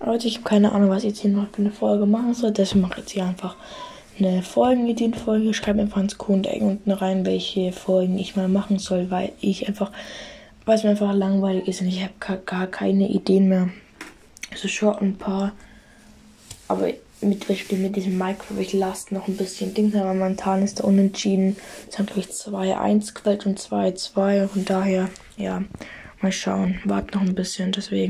Leute, ich habe keine Ahnung, was ich jetzt hier noch für eine Folge machen soll. Deswegen mache ich jetzt hier einfach eine Folgenideenfolge. Schreibe einfach ins Q&A unten rein, welche Folgen ich mal machen soll, weil ich einfach, weil es mir einfach langweilig ist und ich habe gar, gar keine Ideen mehr. Also schon ein paar, aber mit, Beispiel mit diesem Micro, ich lasse noch ein bisschen Dings, aber momentan ist der unentschieden. Es haben, glaube ich, 2-1 gewählt und 2-2. Von daher, ja, mal schauen. Wart noch ein bisschen, deswegen.